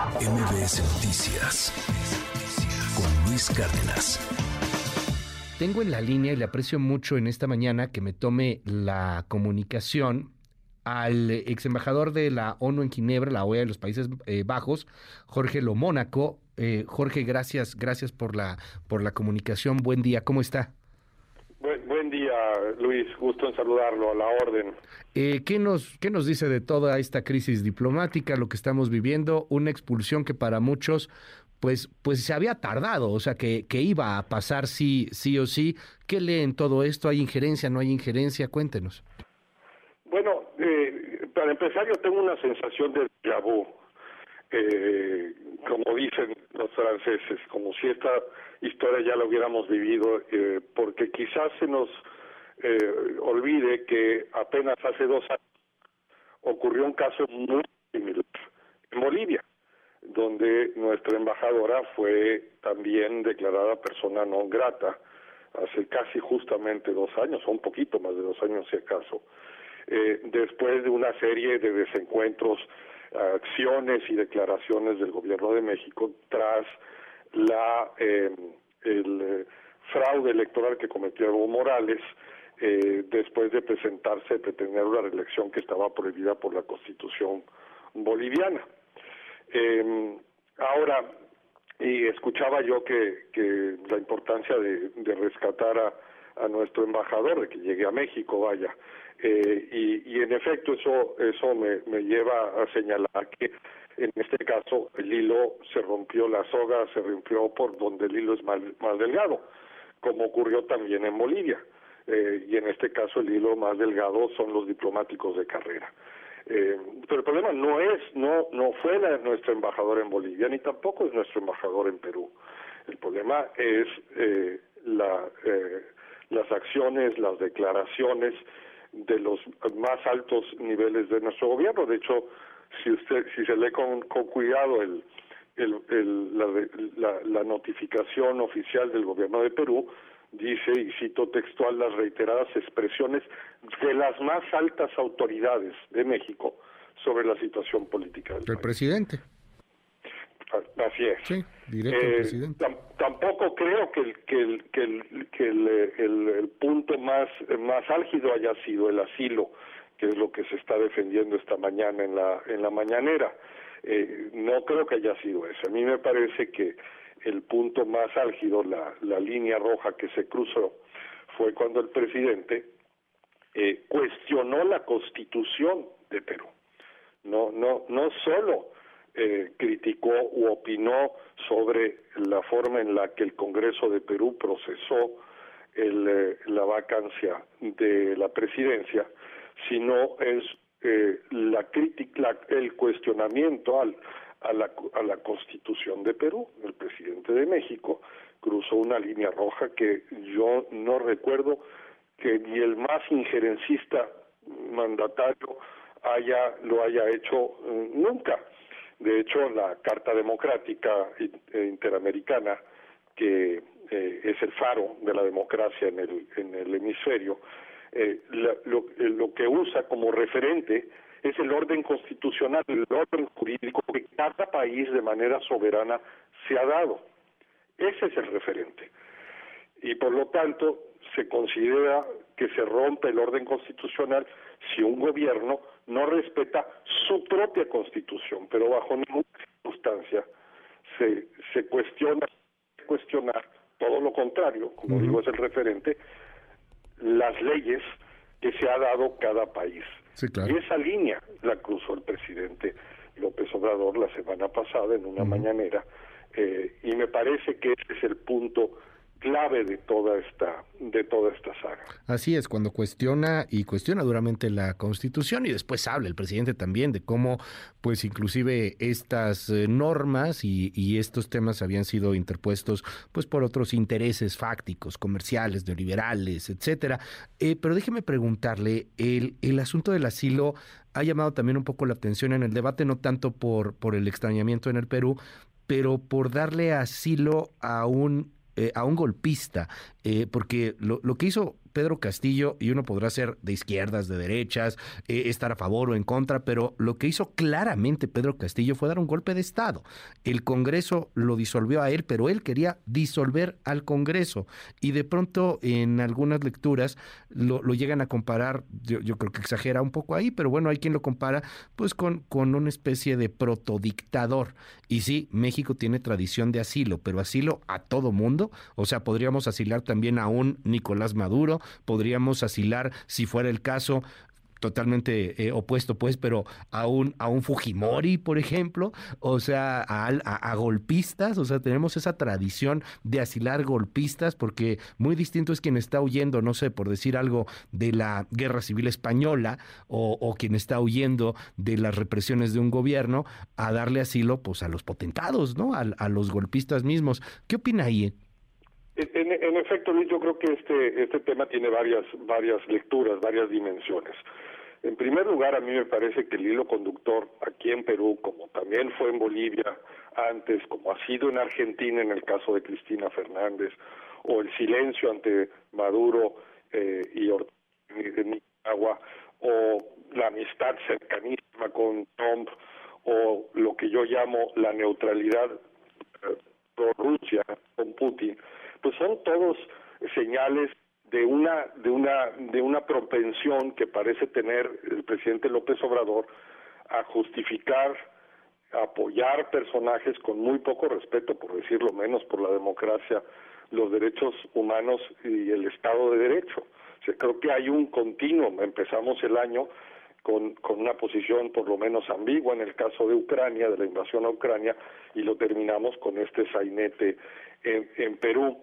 MBS Noticias con Luis Cárdenas. Tengo en la línea y le aprecio mucho en esta mañana que me tome la comunicación al ex embajador de la ONU en Ginebra, la OEA de los Países eh, Bajos, Jorge Lomónaco. Eh, Jorge, gracias, gracias por la por la comunicación. Buen día, ¿cómo está? Luis. Gusto en saludarlo a la orden. Eh, ¿qué, nos, ¿Qué nos dice de toda esta crisis diplomática, lo que estamos viviendo? Una expulsión que para muchos pues, pues se había tardado, o sea, que, que iba a pasar sí, sí o sí. ¿Qué lee en todo esto? ¿Hay injerencia, no hay injerencia? Cuéntenos. Bueno, eh, para empezar yo tengo una sensación de déjà eh, como dicen los franceses, como si esta historia ya la hubiéramos vivido, eh, porque quizás se nos eh, olvide que apenas hace dos años ocurrió un caso muy similar en Bolivia, donde nuestra embajadora fue también declarada persona no grata hace casi justamente dos años, o un poquito más de dos años si acaso, eh, después de una serie de desencuentros acciones y declaraciones del gobierno de México tras la eh, el eh, fraude electoral que cometió Evo Morales eh, después de presentarse, de tener una reelección que estaba prohibida por la Constitución boliviana. Eh, ahora, y escuchaba yo que, la importancia de, de rescatar a, a nuestro embajador, de que llegue a México, vaya. Eh, y, y, en efecto eso eso me, me lleva a señalar que en este caso el hilo se rompió, la soga se rompió por donde el hilo es más, más delgado, como ocurrió también en Bolivia. Eh, y en este caso el hilo más delgado son los diplomáticos de carrera. Eh, pero el problema no es, no, no fue la, nuestro embajador en Bolivia, ni tampoco es nuestro embajador en Perú. El problema es eh, la, eh, las acciones, las declaraciones de los más altos niveles de nuestro gobierno. De hecho, si usted, si se lee con, con cuidado el, la notificación oficial del gobierno de Perú, dice, y cito textual, las reiteradas expresiones de las más altas autoridades de México sobre la situación política del El presidente. Así es. Sí, directo al Eh, presidente. tam- tampoco creo que el que el que el, que el, eh, el- el punto más más álgido haya sido el asilo, que es lo que se está defendiendo esta mañana en la en la mañanera. Eh, no creo que haya sido eso. A mí me parece que el punto más álgido, la la línea roja que se cruzó, fue cuando el presidente eh, cuestionó la Constitución de Perú. No no no solo eh, criticó u opinó sobre la forma en la que el Congreso de Perú procesó el, eh, la vacancia de la presidencia, sino es eh, la crítica, el cuestionamiento al, a, la, a la Constitución de Perú. El presidente de México cruzó una línea roja que yo no recuerdo que ni el más injerencista mandatario haya lo haya hecho eh, nunca. De hecho, la Carta Democrática eh, Interamericana, que eh, es el faro de la democracia en el, en el hemisferio, lo que usa como referente es el orden constitucional, el orden jurídico que cada país de manera soberana se ha dado. Ese es el referente. Y por lo tanto, se considera que se rompe el orden constitucional si un gobierno no respeta su propia constitución, pero bajo ninguna circunstancia se, se cuestiona, cuestionar todo lo contrario, como digo es el referente, las leyes que se ha dado cada país. Sí, claro. Y esa línea la cruzó el presidente López Obrador la semana pasada en una mañanera, eh, y me parece que ese es el punto clave de toda esta de toda esta saga. Así es, cuando cuestiona y cuestiona duramente la Constitución y después habla el presidente también de cómo, pues inclusive estas eh, normas y, estos temas habían sido interpuestos, pues por otros intereses fácticos, comerciales, neoliberales, etcétera. Eh, pero déjeme preguntarle, el, el asunto del asilo ha llamado también un poco la atención en el debate, no tanto por, por el extrañamiento en el Perú, pero por darle asilo a un eh, a un golpista, eh, porque lo, lo, que hizo Pedro Castillo, y uno podrá ser de izquierdas, de derechas, eh, estar a favor o en contra, pero lo que hizo claramente Pedro Castillo fue dar un golpe de Estado. El Congreso lo disolvió a él, pero él quería disolver al Congreso. Y de pronto en algunas lecturas lo, llegan a comparar, yo, creo que exagera un poco ahí, pero bueno, hay quien lo compara pues con, con una especie de protodictador. Y sí, México tiene tradición de asilo, pero asilo a todo mundo. O sea, podríamos asilar también a un Nicolás Maduro, podríamos asilar, si fuera el caso, totalmente eh, opuesto, pues, pero a un, a un Fujimori, por ejemplo, o sea, a, golpistas, o sea, tenemos esa tradición de asilar golpistas, porque muy distinto es quien está huyendo, no sé, por decir algo, de la guerra civil española, o, quien está huyendo de las represiones de un gobierno, a darle asilo, pues, a los potentados, ¿no? A los golpistas mismos. ¿Qué opina ahí? En, en, efecto, Luis, yo creo que este, este tema tiene varias, varias lecturas, varias dimensiones. En primer lugar, a mí me parece que el hilo conductor aquí en Perú, como también fue en Bolivia antes, como ha sido en Argentina en el caso de Cristina Fernández, o el silencio ante Maduro eh, y de Nicaragua, o la amistad cercanísima con Trump, o lo que yo llamo la neutralidad eh, pro Rusia con Putin, pues son todos señales de una de una de una propensión que parece tener el presidente López Obrador a justificar apoyar personajes con muy poco respeto por decirlo menos por la democracia los derechos humanos y el estado de derecho creo que hay un continuo empezamos el año con, con una posición por lo menos ambigua en el caso de Ucrania, de la invasión a Ucrania, y lo terminamos con este sainete en, en Perú.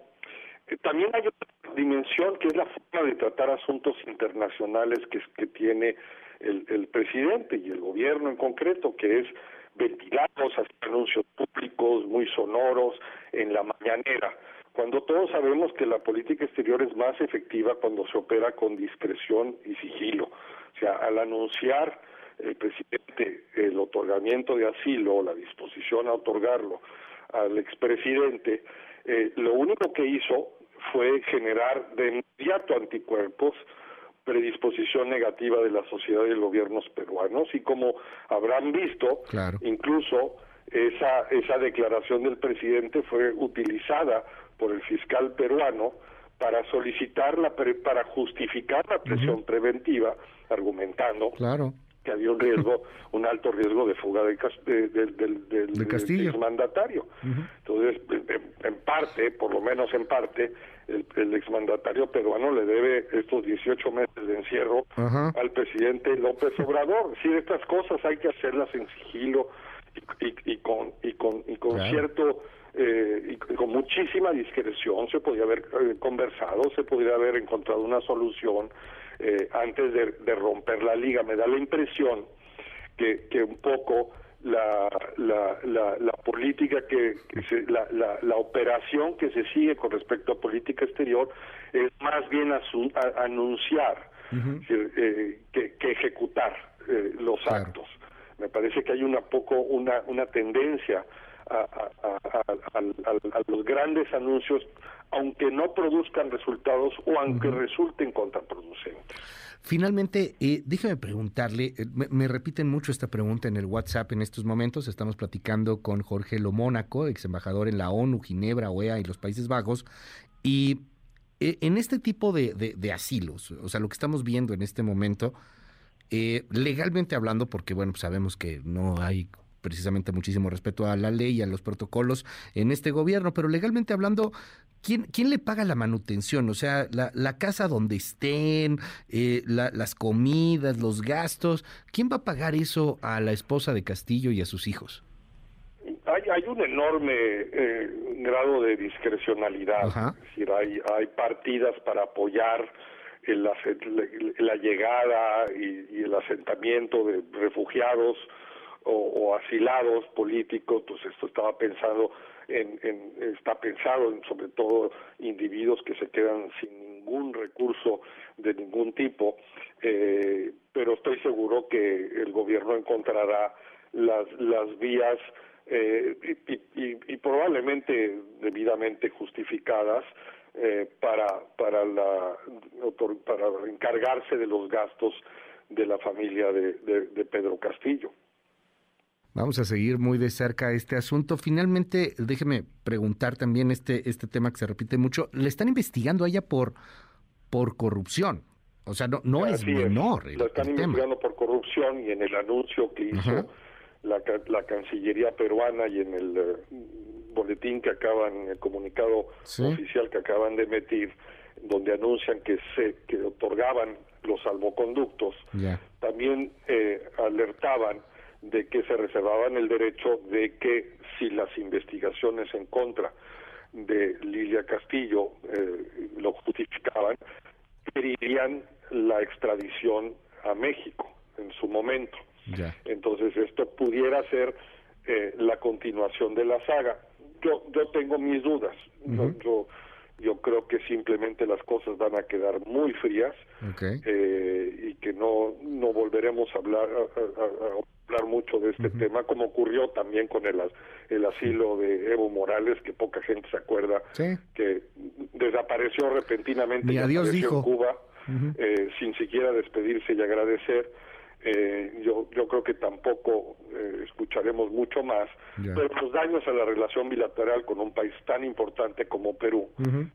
Eh, también hay otra dimensión que es la forma de tratar asuntos internacionales que, que tiene el, el presidente y el gobierno en concreto, que es ventilados, hacer anuncios públicos muy sonoros en la mañanera, cuando todos sabemos que la política exterior es más efectiva cuando se opera con discreción y sigilo. O sea, al anunciar el presidente el otorgamiento de asilo o la disposición a otorgarlo al expresidente, eh, lo único que hizo fue generar de inmediato anticuerpos, predisposición negativa de la sociedad y los gobiernos peruanos y como habrán visto, incluso esa, esa declaración del presidente fue utilizada por el fiscal peruano para solicitar la para justificar la presión preventiva argumentando claro que había un riesgo, un alto riesgo de fuga de, del, del, exmandatario. Entonces, en, parte, por lo menos en parte, el, exmandatario peruano le debe estos 18 meses de encierro al presidente López Obrador. Si estas cosas hay que hacerlas en sigilo y, con, y con, y con cierto... Eh, y con muchísima discreción se podría haber eh, conversado, se podría haber encontrado una solución eh, antes de, romper la liga. Me da la impresión que, que un poco la, la, la, política que, la, la, la, operación que se sigue con respecto a política exterior es más bien anunciar eh, que, que, ejecutar eh, los actos. Me parece que hay una poco una, una tendencia a, a, los grandes anuncios, aunque no produzcan resultados o aunque resulten contraproducentes. Finalmente, eh, déjeme preguntarle, eh, me, repiten mucho esta pregunta en el WhatsApp en estos momentos, estamos platicando con Jorge Lomónaco, ex embajador en la ONU, Ginebra, OEA y los Países Bajos, y eh, en este tipo de, de, asilos, o sea, lo que estamos viendo en este momento, legalmente hablando, porque bueno, pues sabemos que no hay precisamente muchísimo respeto a la ley y a los protocolos en este gobierno, pero legalmente hablando, ¿quién, quién le paga la manutención? O sea, la, la casa donde estén, eh, las comidas, los gastos, ¿quién va a pagar eso a la esposa de Castillo y a sus hijos? Hay, hay un enorme eh, grado de discrecionalidad, es decir, hay, hay partidas para apoyar la, la, llegada y, el asentamiento de refugiados o, asilados políticos, pues esto estaba pensado en, está pensado en sobre todo individuos que se quedan sin ningún recurso de ningún tipo, eh, pero estoy seguro que el gobierno encontrará las, las vías eh, y, probablemente debidamente justificadas eh, para para la para encargarse de los gastos de la familia de, de, Pedro Castillo. Vamos a seguir muy de cerca este asunto. Finalmente, déjeme preguntar también este este tema que se repite mucho. Le están investigando a ella por por corrupción. O sea, no, no es menor. Lo están investigando por corrupción y en el anuncio que hizo la, la, Cancillería peruana y en el eh, boletín que acaban, el comunicado oficial que acaban de emitir, donde anuncian que se que otorgaban los salvoconductos, también eh, alertaban de que se reservaban el derecho de que si las investigaciones en contra de Lilia Castillo eh, lo justificaban, pedirían la extradición a México en su momento. Entonces esto pudiera ser eh, la continuación de la saga. Yo yo tengo mis dudas. yo, yo, creo que simplemente las cosas van a quedar muy frías eh, y que no no a hablar a, hablar mucho de este tema como ocurrió también con el el asilo de Evo Morales que poca gente se acuerda que desapareció repentinamente y adiós dijo. en Cuba eh, sin siquiera despedirse y agradecer. Eh, yo, yo creo que tampoco eh, escucharemos mucho más, pero los daños a la relación bilateral con un país tan importante como Perú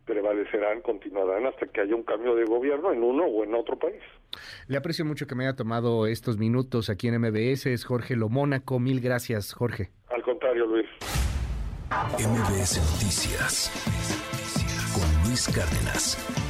prevalecerán, continuarán hasta que haya un cambio de gobierno en uno o en otro país. Le aprecio mucho que me haya tomado estos minutos aquí en MBS, es Jorge Lomónaco, mil gracias Jorge. Al contrario, Luis. MBS Noticias con Luis Cárdenas.